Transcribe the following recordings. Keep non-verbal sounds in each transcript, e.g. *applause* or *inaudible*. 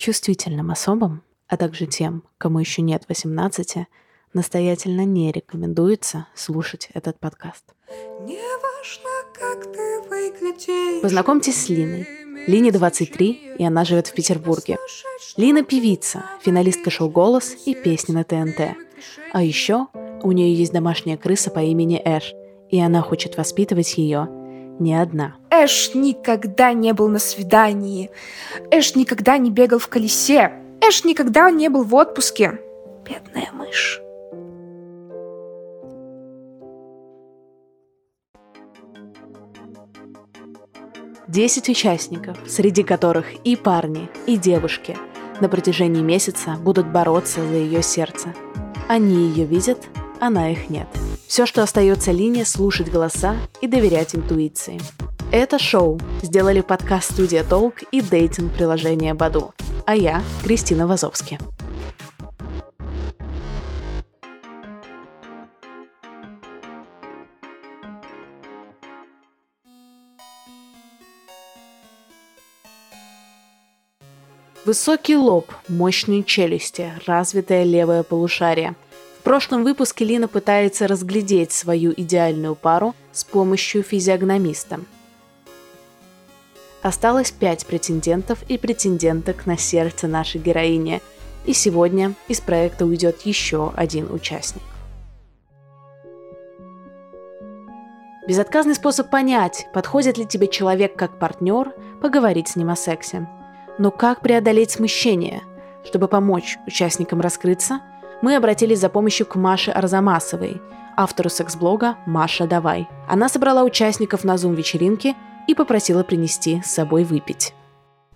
Чувствительным особам, а также тем, кому еще нет 18, настоятельно не рекомендуется слушать этот подкаст. Неважно, как ты выглядишь. Познакомьтесь с Линой. Лине 23, и она живет в Петербурге. Лина – певица, финалистка шоу «Голос» и песни на ТНТ. А еще у нее есть домашняя крыса по имени Эш, и она хочет воспитывать ее не одна. Эш никогда не был на свидании. Эш никогда не бегал в колесе. Эш никогда не был в отпуске. Бедная мышь. Десять участников, среди которых и парни, и девушки, на протяжении месяца будут бороться за ее сердце. Они ее видят, она их нет. Все, что остается Лине, слушать голоса и доверять интуиции. Это шоу сделали подкаст «Студия Толк» и дейтинг-приложение «Баду». А я Кристина Вазовски. Высокий лоб, мощные челюсти, развитое левое полушарие. В прошлом выпуске Лина пытается разглядеть свою идеальную пару с помощью физиогномиста. Осталось пять претендентов и претенденток на сердце нашей героини. И сегодня из проекта уйдет еще один участник. Безотказный способ понять, подходит ли тебе человек как партнер, поговорить с ним о сексе. Но как преодолеть смущение? Чтобы помочь участникам раскрыться, мы обратились за помощью к Маше Арзамасовой, автору секс-блога «Маша, давай». Она собрала участников на зум-вечеринке и попросила принести с собой выпить.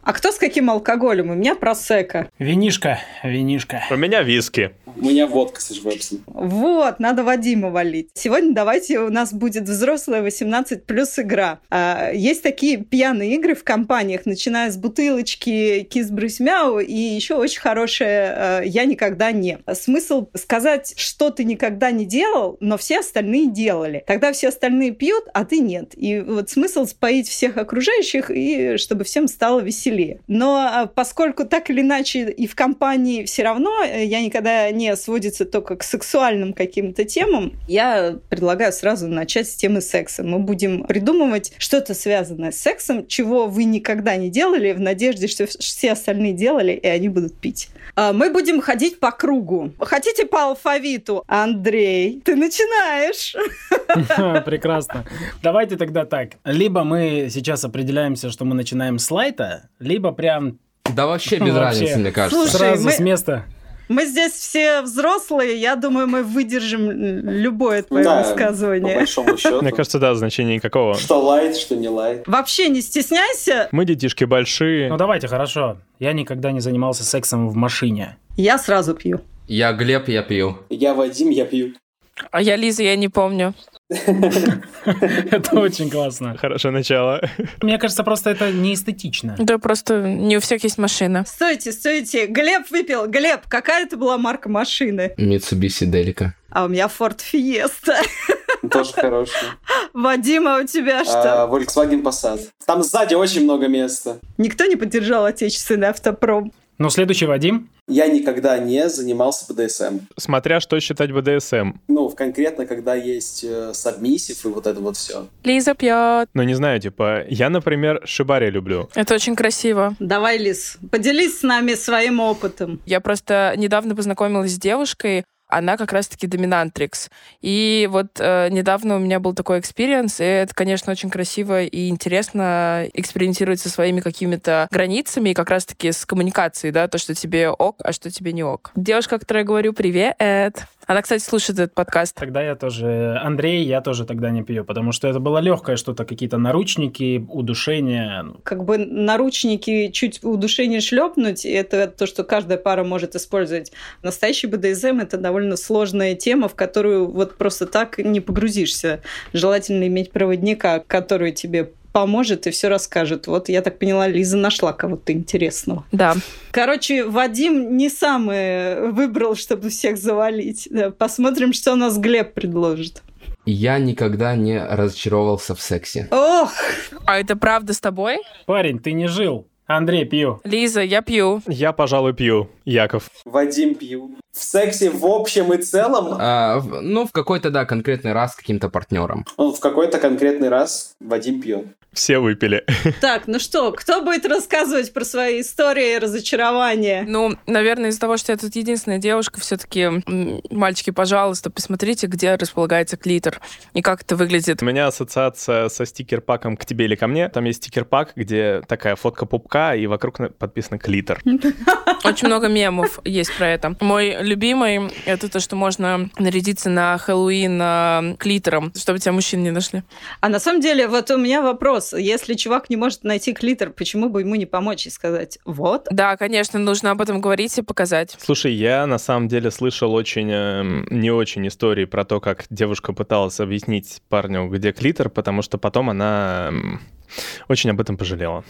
А кто с каким алкоголем? У меня просека. Винишка, винишка. У меня виски. У меня водка с швепсом. Вот, надо Вадима валить. Сегодня давайте у нас будет взрослая 18 плюс игра. А, есть такие пьяные игры в компаниях, начиная с бутылочки кис брысь мяу и еще очень хорошая я никогда не. Смысл сказать, что ты никогда не делал, но все остальные делали. Тогда все остальные пьют, а ты нет. И вот смысл споить всех окружающих и чтобы всем стало веселее. Но а, поскольку так или иначе и в компании все равно э, я никогда не не сводится только к сексуальным каким-то темам, я предлагаю сразу начать с темы секса. Мы будем придумывать что-то связанное с сексом, чего вы никогда не делали, в надежде, что все остальные делали, и они будут пить. А, мы будем ходить по кругу. Хотите по алфавиту? Андрей, ты начинаешь. *laughs* Прекрасно. Давайте тогда так. Либо мы сейчас определяемся, что мы начинаем с лайта, либо прям да вообще без *laughs* разницы, мне кажется. Слушай, Сразу мы... с места. Мы здесь все взрослые, я думаю, мы выдержим любое твое да, высказывание. По большому *laughs* счету. Мне кажется, да, значения никакого. Что лайт, что не лайт. Вообще не стесняйся. Мы детишки большие. Ну давайте, хорошо. Я никогда не занимался сексом в машине. Я сразу пью. Я Глеб, я пью. Я Вадим, я пью. А я Лиза, я не помню. *laughs* Это очень классно. Хорошее начало. Мне кажется, просто это не эстетично. Да, просто не у всех есть машина. Стойте, стойте. Глеб выпил. Глеб, какая это была марка машины? Mitsubishi Delica. А у меня Ford Fiesta. *laughs* Тоже хороший. Вадима, у тебя а, что? Volkswagen Passat. Там сзади очень много места. Никто не поддержал отечественный автопром. Ну, следующий Вадим. Я никогда не занимался БДСМ. Смотря что считать БДСМ. Ну, конкретно, когда есть э, submissive и вот это вот все. Лиза пьет. Ну, не знаю, типа, я, например, шибари люблю. Это очень красиво. Давай, Лиз, поделись с нами своим опытом. Я просто недавно познакомилась с девушкой, она как раз-таки dominatrix. И вот э, недавно у меня был такой experience, и это, конечно, очень красиво и интересно экспериментировать со своими какими-то границами и как раз-таки с коммуникацией, да, то, что тебе ок, а что тебе не ок. Девушка, которой я говорю привет, она, кстати, слушает этот подкаст. Тогда я тоже... Андрей, я тоже тогда не пью, потому что это было легкое что-то, какие-то наручники, удушение. Как бы наручники чуть удушение шлепнуть, это то, что каждая пара может использовать. Настоящий БДСМ — это довольно сложная тема, в которую вот просто так не погрузишься. Желательно иметь проводника, который тебе поможет и все расскажет. Вот я так поняла, Лиза нашла кого-то интересного. Да. Короче, Вадим не самый выбрал, чтобы всех завалить. Посмотрим, что у нас Глеб предложит. Я никогда не разочаровался в сексе. Ох! А это правда с тобой? Парень, ты не жил. Андрей, пью. Лиза, я пью. Я, пожалуй, пью. Яков. Вадим пью. В сексе в общем и целом, А, ну, в какой-то, да, конкретный раз с каким-то партнером. ну, в какой-то конкретный раз Вадим пьет. Все выпили. *laughs* Так, ну что, кто будет рассказывать про свои истории разочарования? Ну, наверное, из-за того, что я тут единственная девушка, все-таки, мальчики, пожалуйста, посмотрите, где располагается клитор и как это выглядит. У меня ассоциация со стикер-паком «К тебе или ко мне». Там есть стикер-пак, где такая фотка пупка, и вокруг подписано «Клитор». Очень много мемов есть про это. Мой любимый — это то, что можно нарядиться на Хэллоуин а, клитором, чтобы тебя мужчин не нашли. А на самом деле, вот у меня вопрос. Если чувак не может найти клитор, почему бы ему не помочь и сказать «вот»? Да, конечно, нужно об этом говорить и показать. Слушай, я на самом деле слышал очень эм, не очень истории про то, как девушка пыталась объяснить парню, где клитор, потому что потом она эм, очень об этом пожалела.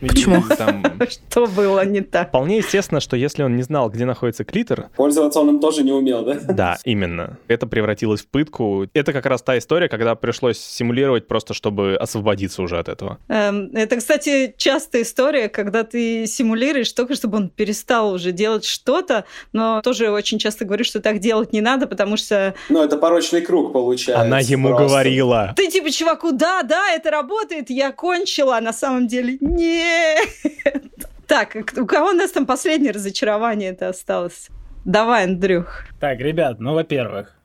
Почему? *laughs* Что было не так? вполне естественно, что если он не знал, где находится клитор, Пользоваться он им тоже не умел, да? да, именно, это превратилось в пытку. Это как раз та история, когда пришлось симулировать просто, чтобы освободиться уже от этого. Эм, Это, кстати, частая история, когда ты симулируешь только, чтобы он перестал уже делать что-то, но тоже очень часто говорю, что так делать не надо, потому что Ну, это порочный круг получается. Она ему просто. говорила. ты типа чуваку, да, да, это работает, я кончила, а на самом деле нет. *laughs* Так, у кого у нас там последнее разочарование это осталось? Давай, Андрюх. Так, ребят, ну, во-первых,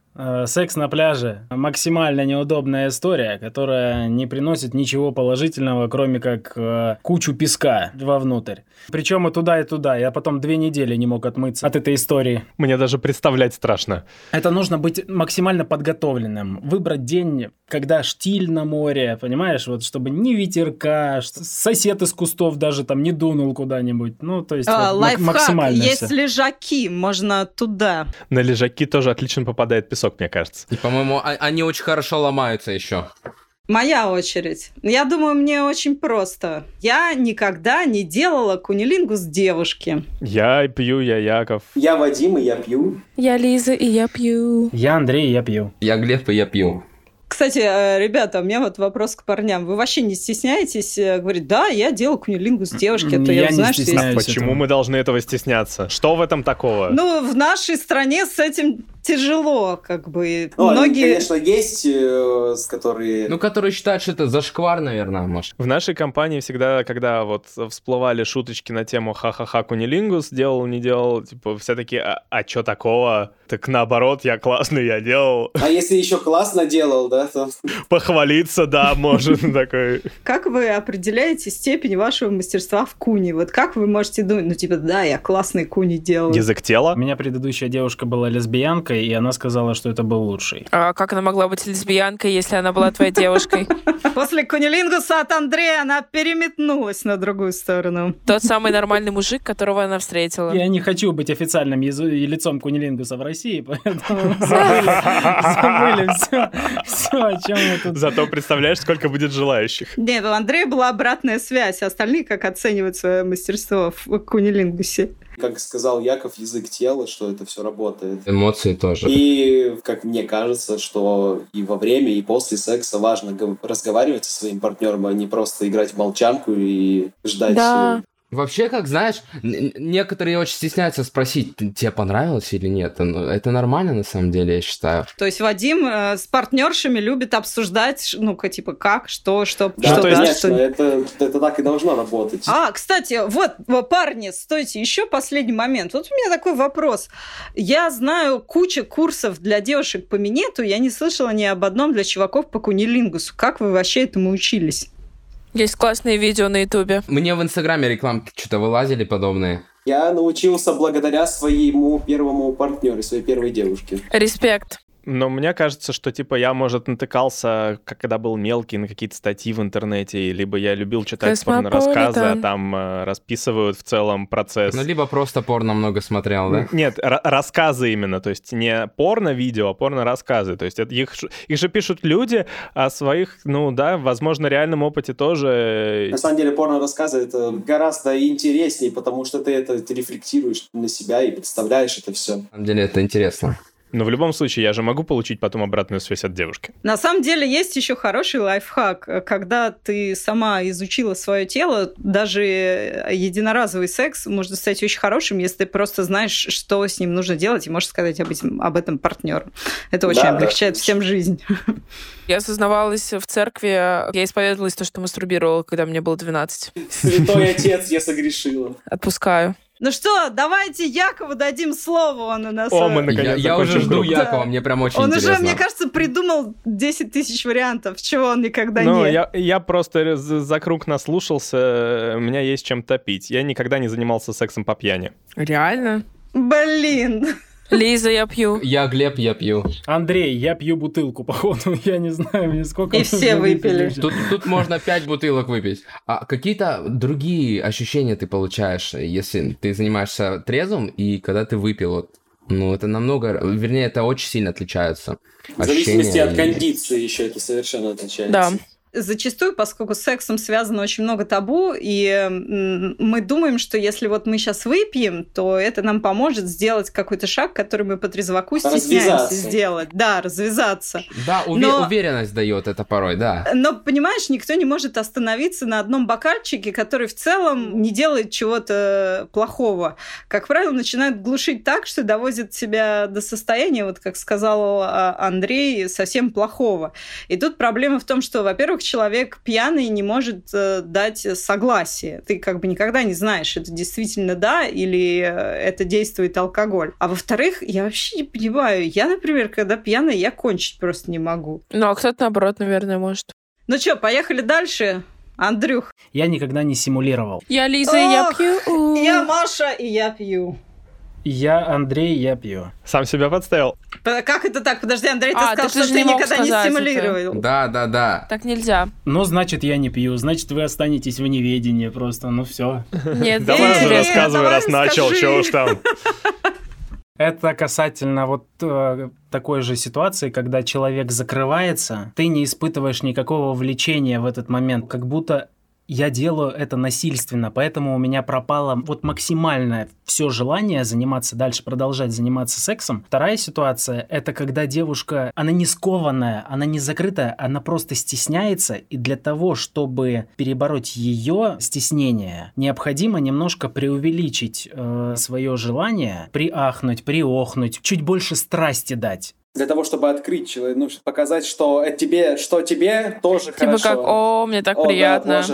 секс на пляже максимально неудобная история, которая не приносит ничего положительного, кроме как э, кучу песка вовнутрь. Причем и туда, и туда. Я потом две недели не мог отмыться от этой истории. Мне даже представлять страшно. Это нужно быть максимально подготовленным. Выбрать день, когда штиль на море, понимаешь, вот чтобы ни ветерка, сосед из кустов даже там не дунул куда-нибудь. Ну, то есть А, вот лайфхак, максимально есть всё. лежаки, можно туда. На лежаки тоже отлично попадает песок, мне кажется. И, по-моему, а- они очень хорошо ломаются еще. Моя очередь. Я думаю, мне очень просто. Я никогда не делала кунилингус девушки. Я пью, я Яков. Я Вадим, и я пью. Я Лиза, и я пью. Я Андрей, я пью. Я Глеб, и я пью. Кстати, э, ребята, у меня вот вопрос к парням. Вы вообще не стесняетесь э, говорить, да, я делал кунилингус девушки, а то Я я, не знаю, что есть... стесняюсь. Почему этого. мы должны этого стесняться? Что в этом такого? Ну, в нашей стране с этим тяжело, как бы. Ну, они, Многие... конечно, есть, э, с которые... Ну, которые считают, что это зашквар, наверное, может. В нашей компании всегда, когда вот всплывали шуточки на тему ха-ха-ха кунилингус, делал, не делал, типа все такие, а, а чё такого? Так наоборот, я классный, я делал. А если еще классно делал, да, то... *laughs* Похвалиться, да, может, *laughs* такой. Как вы определяете степень вашего мастерства в куни? Вот как вы можете думать, ну, типа, да, я классный куни делаю. Язык У тела. меня предыдущая девушка была лесбиянкой, и она сказала, что это был лучший. А как она могла быть лесбиянкой, если она была твоей девушкой? *laughs* После кунилингуса от Андрея она переметнулась на другую сторону. Тот самый нормальный мужик, которого она встретила. Я не хочу быть официальным лицом кунилингуса в России, поэтому *laughs* забыли, забыли все, все, о чем мы тут... Зато представляешь, сколько будет желающих. Нет, у Андрея была обратная связь. а Остальные как оценивают свое мастерство в кунилингусе? Как сказал Яков, язык тела, что это все работает. Эмоции тоже. И, как мне кажется, что и во время, и после секса важно гов- разговаривать со своим партнером, а не просто играть в молчанку и ждать. Да. Вообще, как знаешь, некоторые очень стесняются спросить, «Т- тебе понравилось или нет. Ну, Это нормально, на самом деле, я считаю. То есть Вадим э, с партнершами любит обсуждать, ну-ка, типа, как, что, что, Да, что, то есть, да, конечно, что- это, это так и должно работать. А, кстати, вот, во, парни, стойте, еще последний момент. Вот у меня такой вопрос. Я знаю кучу курсов для девушек по минету, я не слышала ни об одном для чуваков по кунилингусу. Как вы вообще этому учились? Есть классные видео на Ютубе. Мне в Инстаграме рекламки что-то вылазили подобные. Я научился благодаря своему первому партнеру, своей первой девушке. Респект. Но мне кажется, что, типа, я, может, натыкался, как когда был мелкий, на какие-то статьи в интернете, либо я любил читать порно-рассказы, а там э, расписывают в целом процесс. Ну, либо просто порно много смотрел, да? Нет, ра- рассказы именно, то есть не порно-видео, а порно-рассказы. То есть это их, их же пишут люди о своих, ну да, возможно, реальном опыте тоже. На самом деле порно-рассказы это гораздо интереснее, потому что ты это ты рефлектируешь на себя и представляешь это все. На самом деле это интересно. Но в любом случае, я же могу получить потом обратную связь от девушки. На самом деле есть еще хороший лайфхак. Когда ты сама изучила свое тело, даже единоразовый секс может стать очень хорошим, если ты просто знаешь, что с ним нужно делать, и можешь сказать об этом, об этом партнеру. Это очень Да, облегчает да. всем жизнь. *laughs* Я осознавалась в церкви, я исповедовалась то, что мастурбировала, когда мне было 12. Святой отец, я согрешила. Отпускаю. Ну что, давайте Якову дадим слово, он у нас... О, э, мы наконец Я, я уже жду круг. Якова, Да. мне прям очень Он интересно. уже, мне кажется, придумал 10 тысяч вариантов, чего он никогда Ну, не... я, я просто за, за круг наслушался, э, у меня есть чем топить. Я никогда не занимался сексом по пьяни. Реально? Блин. Лиза, я пью. Я Глеб, я пью. Андрей, я пью бутылку, *laughs* походу. Я не знаю, мне сколько... И все выпили. Тут, тут можно пять бутылок выпить. А какие-то другие ощущения ты получаешь, если ты занимаешься трезвым и когда ты выпил? Вот, ну, это намного... Вернее, это очень сильно отличаются. В зависимости ощущения от и- кондиции еще это совершенно отличается. Да. Зачастую, поскольку с сексом связано очень много табу, и мы думаем, что если вот мы сейчас выпьем, то это нам поможет сделать какой-то шаг, который мы по трезваку стесняемся сделать. Да, развязаться. Да, уве- Но- уверенность дает это порой, да. Но, понимаешь, никто не может остановиться на одном бокальчике, который в целом не делает чего-то плохого. Как правило, начинают глушить так, что доводит себя до состояния, вот как сказал а, Андрей, совсем плохого. И тут проблема в том, что, во-первых, человек пьяный не может э, дать согласие. Ты как бы никогда не знаешь, это действительно да или э, это действует алкоголь. А во-вторых, я вообще не понимаю. Я, например, когда пьяная, я кончить просто не могу. Ну, а кто-то, наоборот, наверное, может. Ну что, поехали дальше? Андрюх, Я никогда не симулировал. Я Лиза, я Ох, пью. я Маша, и я пью. Я Андрей, я пью. Сам себя подставил. Как это так? Подожди, Андрей, ты А, сказал, ты что ты никогда не сказать это. стимулировал. Да, да, да. Так нельзя. Ну, значит, я не пью. Значит, вы останетесь в неведении просто. Ну, все. Нет, Давай уже рассказывай, раз начал, чего уж там. Это касательно вот э, такой же ситуации, когда человек закрывается, ты не испытываешь никакого влечения в этот момент, как будто я делаю это насильственно, поэтому у меня пропало вот максимальное все желание заниматься дальше, продолжать заниматься сексом. Вторая ситуация – это когда девушка, она не скованная, она не закрытая, она просто стесняется, и для того, чтобы перебороть ее стеснение, необходимо немножко преувеличить свое желание, приахнуть, приохнуть, чуть больше страсти дать. Для того, чтобы открыть человека, ну, показать, что это тебе, что тебе тоже Типа хорошо. как, о, мне так О, да, приятно.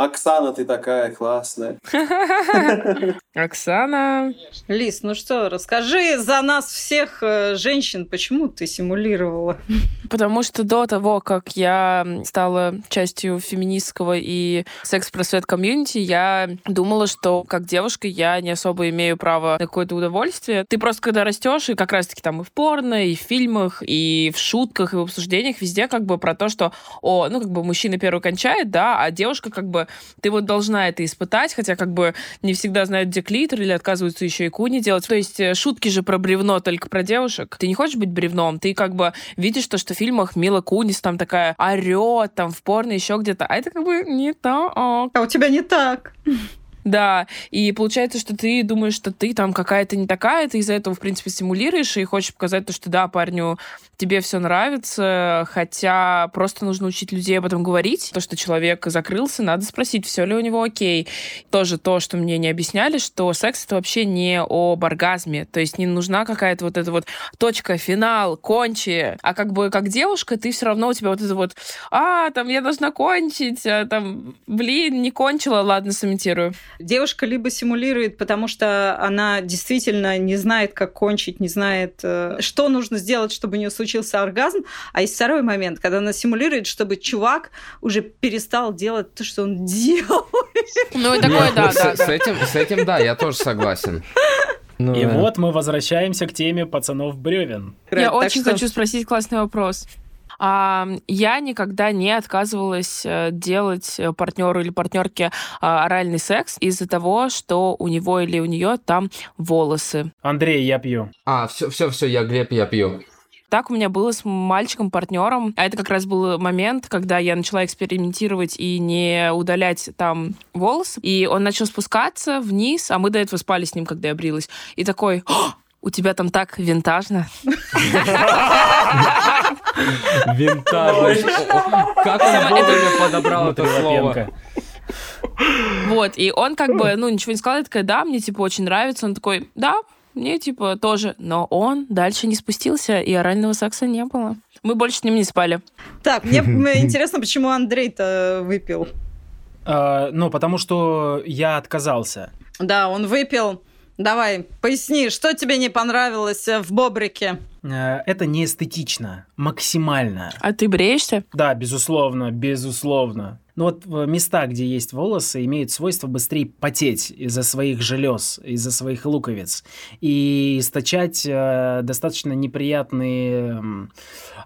Оксана, ты такая классная. *laughs* Оксана. Лиз, ну что, расскажи за нас всех э, женщин, почему ты симулировала? Потому что до того, как я стала частью феминистского и секс-просвет комьюнити, я думала, что как девушка я не особо имею право на какое-то удовольствие. Ты просто когда растешь, и как раз-таки там и в порно, и в фильмах, и в шутках, и в обсуждениях, везде как бы про то, что, о, ну как бы мужчина первый кончает, да, а девушка как бы, ты вот должна это испытать, хотя как бы не всегда знают, где клитор, или отказываются еще и куни делать. То есть э, шутки же про бревно только про девушек. Ты не хочешь быть бревном, ты как бы видишь то, что в фильмах Мила Кунис там такая орет, там в порно еще где-то, а это как бы не так. А у тебя не так. Да, и получается, что ты думаешь, что ты там какая-то не такая, ты из-за этого, в принципе, симулируешь и хочешь показать то, что да, парню, тебе все нравится, хотя просто нужно учить людей об этом говорить. То, что человек закрылся, надо спросить, все ли у него окей. Тоже то, что мне не объясняли, что секс это вообще не об оргазме, то есть не нужна какая-то вот эта вот точка, финал, кончи, а как бы как девушка, ты все равно у тебя вот это вот, а, там, я должна кончить, а, там, блин, не кончила, ладно, сымитирую. Девушка либо симулирует, потому что она действительно не знает, как кончить, не знает, э, что нужно сделать, чтобы у нее случился оргазм. А есть второй момент, когда она симулирует, чтобы чувак уже перестал делать то, что он делал. Ну и такое, да, С, да, с этим, с этим, да, я тоже согласен. Ну, И да. вот мы возвращаемся к теме пацанов бревен. Я Так очень что- хочу спросить классный вопрос. А, я никогда не отказывалась э, делать партнеру или партнерке а, оральный секс из-за того, что у него или у нее там волосы. Андрей, я пью. А, все, все, все, я Глеб, я пью. Так у меня было с мальчиком-партнером. А это как раз был момент, когда я начала экспериментировать и не удалять там волосы. И он начал спускаться вниз, а мы до этого спали с ним, когда я брилась. И такой, «О, У тебя там так винтажно. *laughs* *laughs* Винтажный. Как он вовремя подобрал это слово. Вот, и он как бы, ну, ничего не сказал, я такая, да, мне, типа, очень нравится. Он такой, да, мне, типа, тоже. Но он дальше не спустился, и орального секса не было. Мы больше с ним не спали. Так, мне интересно, почему Андрей-то выпил. А, Ну, потому что я отказался. Да, он выпил. Давай, поясни, что тебе не понравилось в Бобрике? Э, Это не эстетично, максимально. А ты бреешься? Да, безусловно, безусловно. Но вот в места, где есть волосы, имеют свойство быстрее потеть из-за своих желез, из-за своих луковиц и источать э, достаточно неприятные м,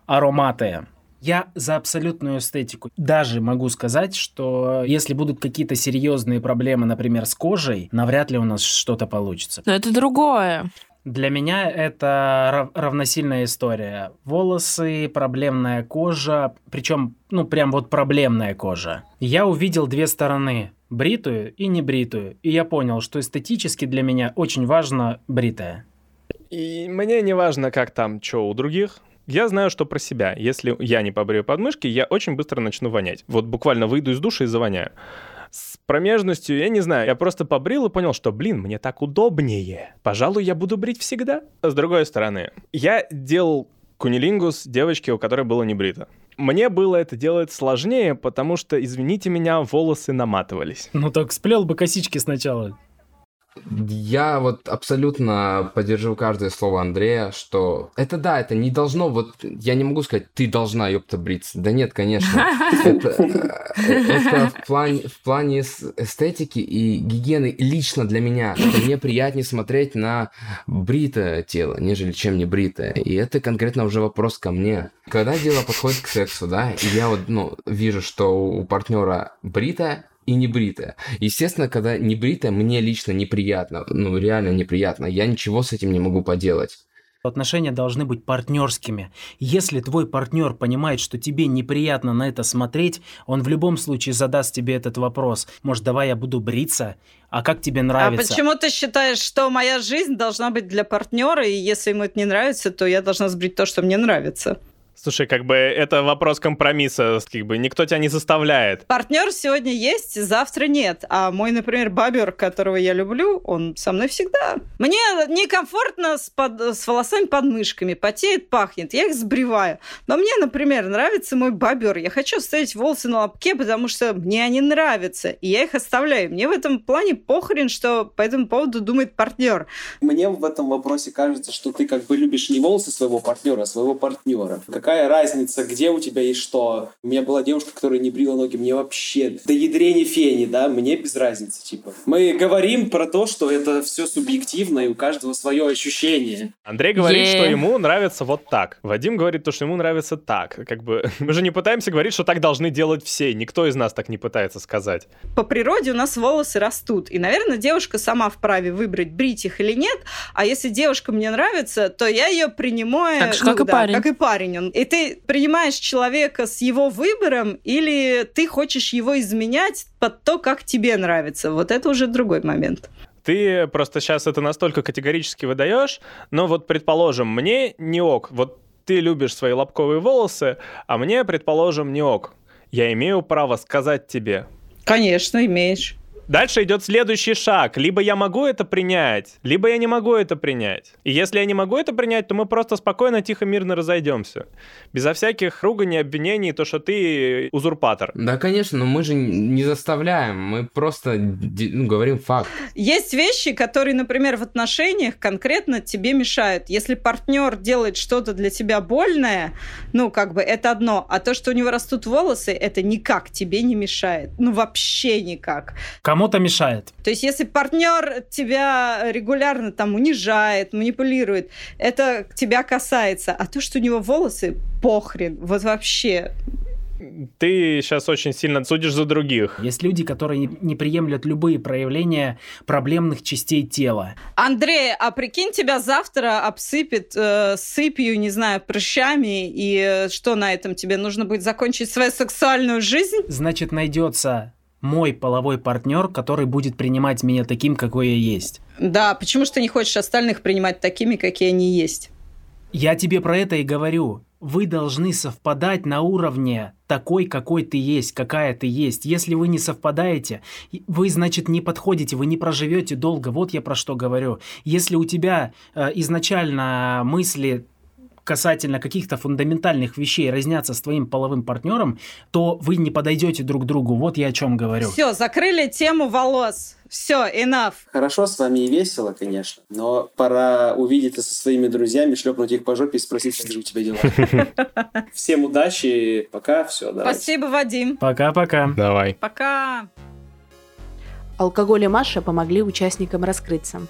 ароматы. Я за абсолютную эстетику. Даже могу сказать, что если будут какие-то серьезные проблемы, например, с кожей, навряд ли у нас что-то получится. Но это другое. Для меня это рав- равносильная история. Волосы, проблемная кожа, причем, ну, прям вот проблемная кожа. Я увидел две стороны, бритую и небритую, и я понял, что эстетически для меня очень важно бритая. И мне не важно, как там, что у других. Я знаю, что про себя. Если я не побрею подмышки, я очень быстро начну вонять. Вот буквально выйду из душа и завоняю. Промежностью, я не знаю, я просто побрил и понял, что, блин, мне так удобнее. Пожалуй, я буду брить всегда. С другой стороны, я делал кунилингус девочке, у которой было не брито. Мне было это делать сложнее, потому что, извините меня, волосы наматывались. Ну так сплел бы косички сначала. Я вот абсолютно поддержу каждое слово Андрея, что это да, это не должно, вот я не могу сказать, ты должна, ёпта, бриться. Да нет, конечно. *laughs* Это, э, это в, плане, в плане эс- эстетики и гигиены лично для меня. Мне приятнее смотреть на бритое тело, нежели чем не бритое. И это конкретно уже вопрос ко мне. Когда дело подходит к сексу, да, и я вот, ну, вижу, что у партнера бритое, и не бритая. Естественно, когда не бритая, мне лично неприятно. Ну, реально неприятно. Я ничего с этим не могу поделать. Отношения должны быть партнерскими. Если твой партнер понимает, что тебе неприятно на это смотреть, он в любом случае задаст тебе этот вопрос. Может, давай я буду бриться? А как тебе А нравится? почему ты считаешь, что моя жизнь должна быть для партнера, и если ему это не нравится, то я должна сбрить то, что мне нравится? Слушай, как бы это вопрос компромисса, как бы никто тебя не заставляет. Партнер сегодня есть, завтра нет. А мой, например, бабер, которого я люблю, он со мной всегда. Мне некомфортно с, под- с волосами под мышками, потеет, пахнет. Я их сбриваю. Но мне, например, нравится мой бабер. Я хочу оставить волосы на лобке, потому что мне они нравятся. И я их оставляю. Мне в этом плане похрен, что по этому поводу думает партнер. Мне в этом вопросе кажется, что ты как бы любишь не волосы своего партнера, а своего партнера. Какая разница, где у тебя есть что? У меня была девушка, которая не брила ноги, мне вообще до ядрени фени, да, мне без разницы, типа. Мы говорим про то, что это все субъективно, и у каждого свое ощущение. Андрей говорит, что ему нравится вот так. Вадим говорит то, что ему нравится так. Как бы *laughs* мы же не пытаемся говорить, что так должны делать все. Никто из нас так не пытается сказать. по природе у нас волосы растут. И, наверное, девушка сама вправе выбрать, брить их или нет. А если девушка мне нравится, то я ее принимаю... Так же, как и да, парень. Как и парень. Он- И ты принимаешь человека с его выбором, или ты хочешь его изменять под то, как тебе нравится. Вот это уже другой момент. Ты просто сейчас это настолько категорически выдаешь, но вот, предположим, мне не ок. Вот ты любишь свои лобковые волосы, а мне, предположим, не ок. Я имею право сказать тебе. Конечно, имеешь. Дальше идет следующий шаг. Либо я могу это принять, либо я не могу это принять. И если я не могу это принять, то мы просто спокойно, тихо, мирно разойдемся. Безо всяких руганий, обвинений, то, что ты узурпатор. Да, конечно, но мы же не заставляем, мы просто ну, говорим факт. Есть вещи, которые, например, в отношениях конкретно тебе мешают. Если партнер делает что-то для тебя больное, ну, как бы это одно. А то, что у него растут волосы, это никак тебе не мешает. Ну, вообще никак. Кому-то мешает. То есть, если партнер тебя регулярно там унижает, манипулирует, это тебя касается. А то, что у него волосы, похрен. Вот вообще. Ты сейчас очень сильно судишь за других. Есть люди, которые не, приемлют любые проявления проблемных частей тела. Андрей, а прикинь, тебя завтра обсыпет э, сыпью, не знаю, прыщами, и э, что на этом тебе нужно будет закончить свою сексуальную жизнь? Значит, найдется мой половой партнер, который будет принимать меня таким, какой я есть. Да, почему же ты не хочешь остальных принимать такими, какие они есть? Я тебе про это и говорю. Вы должны совпадать на уровне такой, какой ты есть, какая ты есть. Если вы не совпадаете, вы, значит, не подходите, вы не проживете долго. Вот я про что говорю. Если у тебя э, изначально мысли касательно каких-то фундаментальных вещей разнятся с твоим половым партнером, то вы не подойдете друг к другу. Вот я о чем говорю. Все, закрыли тему волос. Все, enough. Хорошо с вами и весело, конечно, но пора увидеться со своими друзьями, шлепнуть их по жопе и спросить, как же у тебя дела. *laughs* Всем удачи, пока, все, давай. Спасибо, Вадим. Пока-пока. Давай. Пока. Алкоголь и Маша помогли участникам раскрыться.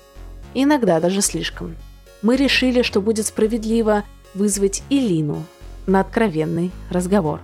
Иногда даже слишком. Мы решили, что будет справедливо вызвать Илину на откровенный разговор.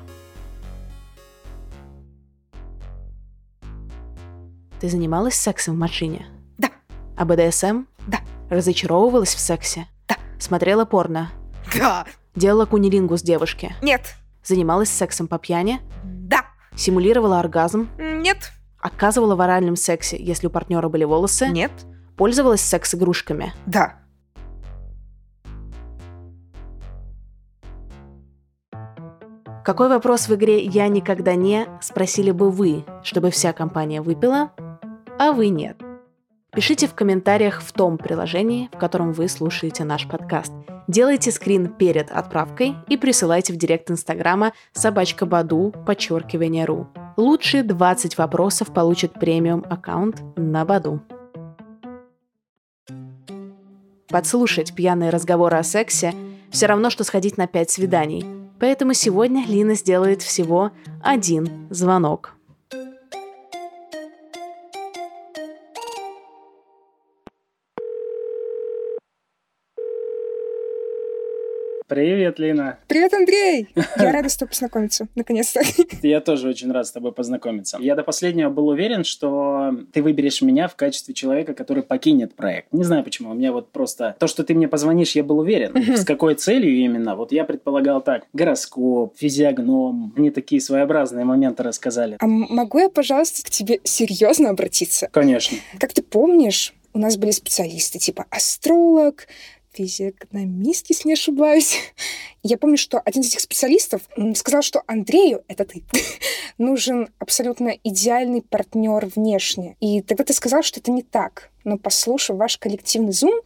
Ты занималась сексом в машине? Да. А БДСМ? Да. Разочаровывалась в сексе? Да. Смотрела порно? Да. Делала кунилингус девушке? Нет. Занималась сексом по пьяни? Да. Симулировала оргазм? Нет. Отказывала в оральном сексе, если у партнера были волосы? Нет. Пользовалась секс-игрушками? Да. Какой вопрос в игре «Я никогда не» спросили бы вы, чтобы вся компания выпила, а вы нет? Пишите в комментариях в том приложении, в котором вы слушаете наш подкаст. Делайте скрин перед отправкой и присылайте в директ Инстаграма собачка Баду, подчеркивание ру. Лучшие 20 вопросов получат премиум аккаунт на Баду. Подслушать пьяные разговоры о сексе все равно, что сходить на 5 свиданий – Поэтому сегодня Лина сделает всего один звонок. Привет, Лина. Привет, Андрей! *laughs* Я рада с тобой познакомиться, наконец-то. Я тоже очень рад с тобой познакомиться. Я до последнего был уверен, что ты выберешь меня в качестве человека, который покинет проект. Не знаю почему, у меня вот просто... То, что ты мне позвонишь, я был уверен. С какой целью именно? Вот я предполагал так. Гороскоп, физиогном. Мне такие своеобразные моменты рассказали. А могу я, пожалуйста, к тебе серьезно обратиться? Конечно. Как ты помнишь, у нас были специалисты типа астролог, физиогномист, если не ошибаюсь. *laughs* Я помню, что один из этих специалистов сказал, что Андрею, это ты, *laughs* нужен абсолютно идеальный партнер внешне. И тогда ты сказал, что это не так. Но послушав ваш коллективный зум,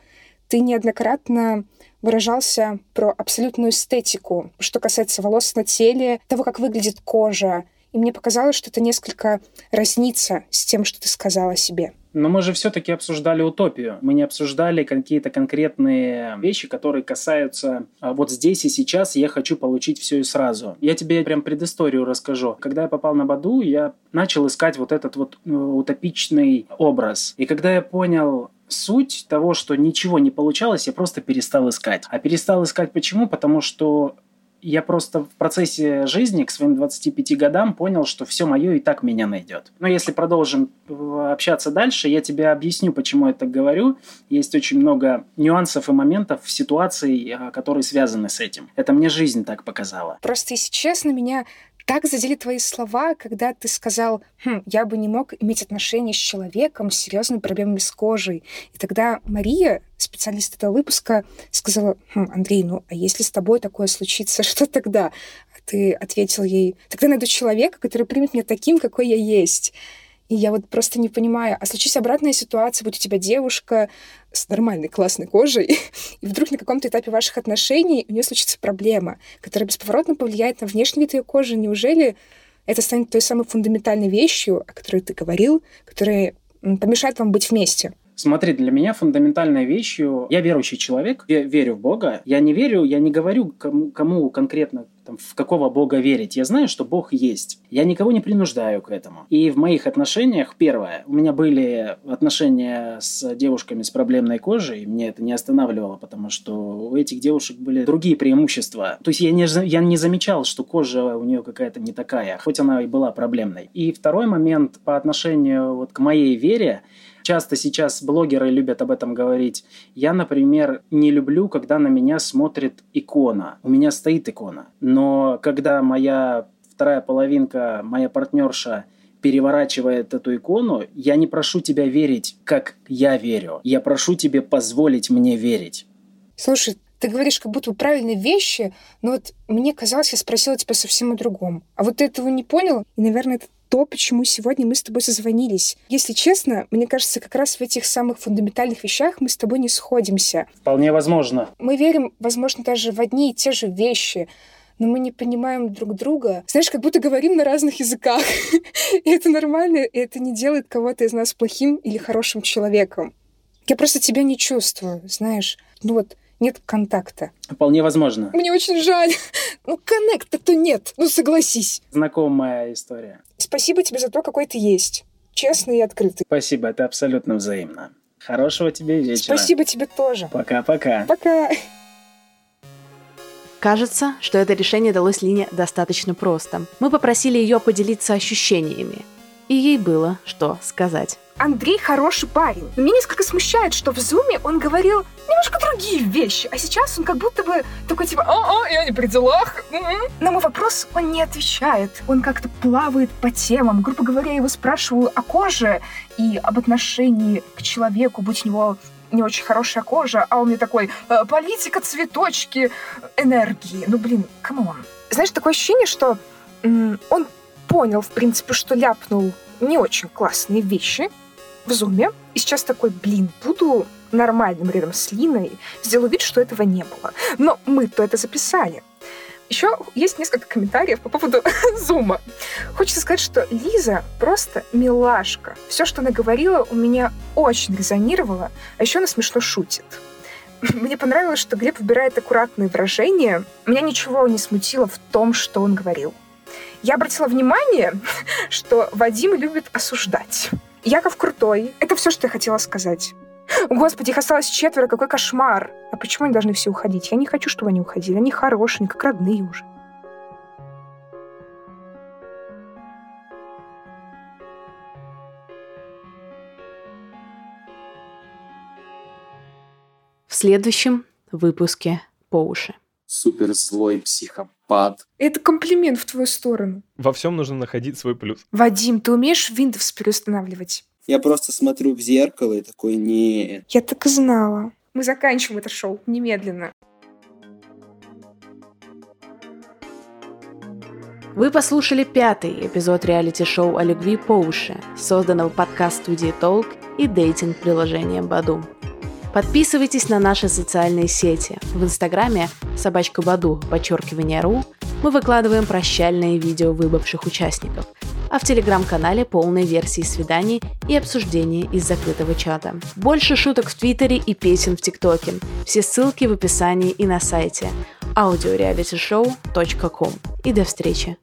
ты неоднократно выражался про абсолютную эстетику, что касается волос на теле, того, как выглядит кожа. И мне показалось, что это несколько разнится с тем, что ты сказала себе. Но мы же все-таки обсуждали утопию. Мы не обсуждали какие-то конкретные вещи, которые касаются а, вот здесь и сейчас я хочу получить все и сразу. Я тебе прям предысторию расскажу. Когда я попал на Баду, я начал искать вот этот вот э, утопичный образ. И когда я понял, суть того, что ничего не получалось, я просто перестал искать. А перестал искать почему? Потому что я просто в процессе жизни к своим 25 годам понял, что все мое и так меня найдет. Но если продолжим э, общаться дальше, я тебе объясню, почему я так говорю. Есть очень много нюансов и моментов в ситуации, э, которые связаны с этим. Это мне жизнь так показала. Просто, если честно, меня так задели твои слова, когда ты сказал, хм, я бы не мог иметь отношения с человеком с серьезными проблемами с кожей. И тогда Мария, специалист этого выпуска, сказала, хм, Андрей, ну а если с тобой такое случится, *laughs* что тогда? А ты ответил ей, тогда найду человека, который примет меня таким, какой я есть. И я вот просто не понимаю, а случись обратная ситуация, будь у тебя девушка с нормальной классной кожей, *laughs* и вдруг на каком-то этапе ваших отношений у нее случится проблема, которая бесповоротно повлияет на внешний вид ее кожи. Неужели это станет той самой фундаментальной вещью, о которой ты говорил, которая помешает вам быть вместе? Смотри, для меня фундаментальной вещью... Я верующий человек, я верю в Бога. Я не верю, я не говорю, кому, кому конкретно там, в какого Бога верить. Я знаю, что Бог есть. Я никого не принуждаю к этому. И в моих отношениях, первое, у меня были отношения с девушками с проблемной кожей, и мне это не останавливало, потому что у этих девушек были другие преимущества. То есть я не, я не замечал, что кожа у нее какая-то не такая, хоть она и была проблемной. И второй момент по отношению вот к моей вере, Часто сейчас блогеры любят об этом говорить. Я, например, не люблю, когда на меня смотрит икона. У меня стоит икона. Но когда моя вторая половинка, моя партнерша переворачивает эту икону, я не прошу тебя верить, как я верю. Я прошу тебе позволить мне верить. Слушай, ты говоришь как будто бы правильные вещи, но вот мне казалось, я спросила тебя совсем о другом. А вот ты этого не понял, и, наверное, это то, почему сегодня мы с тобой созвонились. Если честно, мне кажется, как раз в этих самых фундаментальных вещах мы с тобой не сходимся. Вполне возможно. Мы верим, возможно, даже в одни и те же вещи, но мы не понимаем друг друга. Знаешь, как будто говорим на разных языках. *laughs* и это нормально, и это не делает кого-то из нас плохим или хорошим человеком. Я просто тебя не чувствую, знаешь. Ну вот, нет контакта. Вполне возможно. Мне очень жаль. *laughs* Ну, коннекта-то нет. Ну, согласись. Знакомая история. Спасибо тебе за то, какой ты есть. Честный и открытый. Спасибо, это абсолютно взаимно. Хорошего тебе вечера. Спасибо тебе тоже. Пока-пока. Пока. Кажется, что это решение далось Лине достаточно просто. Мы попросили ее поделиться ощущениями. И ей было что сказать. Андрей хороший парень. Но меня несколько смущает, что в зуме он говорил немножко другие вещи, а сейчас он как будто бы такой типа «А-а, я не при делах». М-м». На мой вопрос он не отвечает. Он как-то плавает по темам. Грубо говоря, я его спрашиваю о коже и об отношении к человеку, будь у него не очень хорошая кожа, а он мне такой «Э, политика, цветочки, энергии. Ну, блин, come on. Знаешь, такое ощущение, что он понял, в принципе, что ляпнул не очень классные вещи в зуме. И сейчас такой, блин, буду нормальным рядом с Линой, сделаю вид, что этого не было. Но мы-то это записали. Еще есть несколько комментариев по поводу *laughs* зума. Хочется сказать, что Лиза просто милашка. Все, что она говорила, у меня очень резонировало, а еще она смешно шутит. *laughs* Мне понравилось, что Глеб выбирает аккуратные выражения. Меня ничего не смутило в том, что он говорил. Я обратила внимание, *laughs* что Вадим любит осуждать. Яков крутой. Это все, что я хотела сказать. Господи, их осталось четверо, какой кошмар. А почему они должны все уходить? Я не хочу, чтобы они уходили. Они хорошие, как родные уже. В следующем выпуске по уши. Супер злой психопат. Это комплимент в твою сторону. Во всем нужно находить свой плюс. Вадим, ты умеешь Windows переустанавливать? Я просто смотрю в зеркало и такой, нет. Я так и знала. Мы заканчиваем это шоу немедленно. Вы послушали пятый эпизод реалити-шоу о любви по уши, созданного подкаст-студии Толк и дейтинг-приложением Баду. Подписывайтесь на наши социальные сети. В Инстаграме собачка Баду, подчеркивание РУ, мы выкладываем прощальные видео выбывших участников, а в Телеграм-канале полные версии свиданий и обсуждений из закрытого чата. Больше шуток в Твиттере и песен в ТикТоке. Все ссылки в описании и на сайте audiorealityshow.com. И до встречи!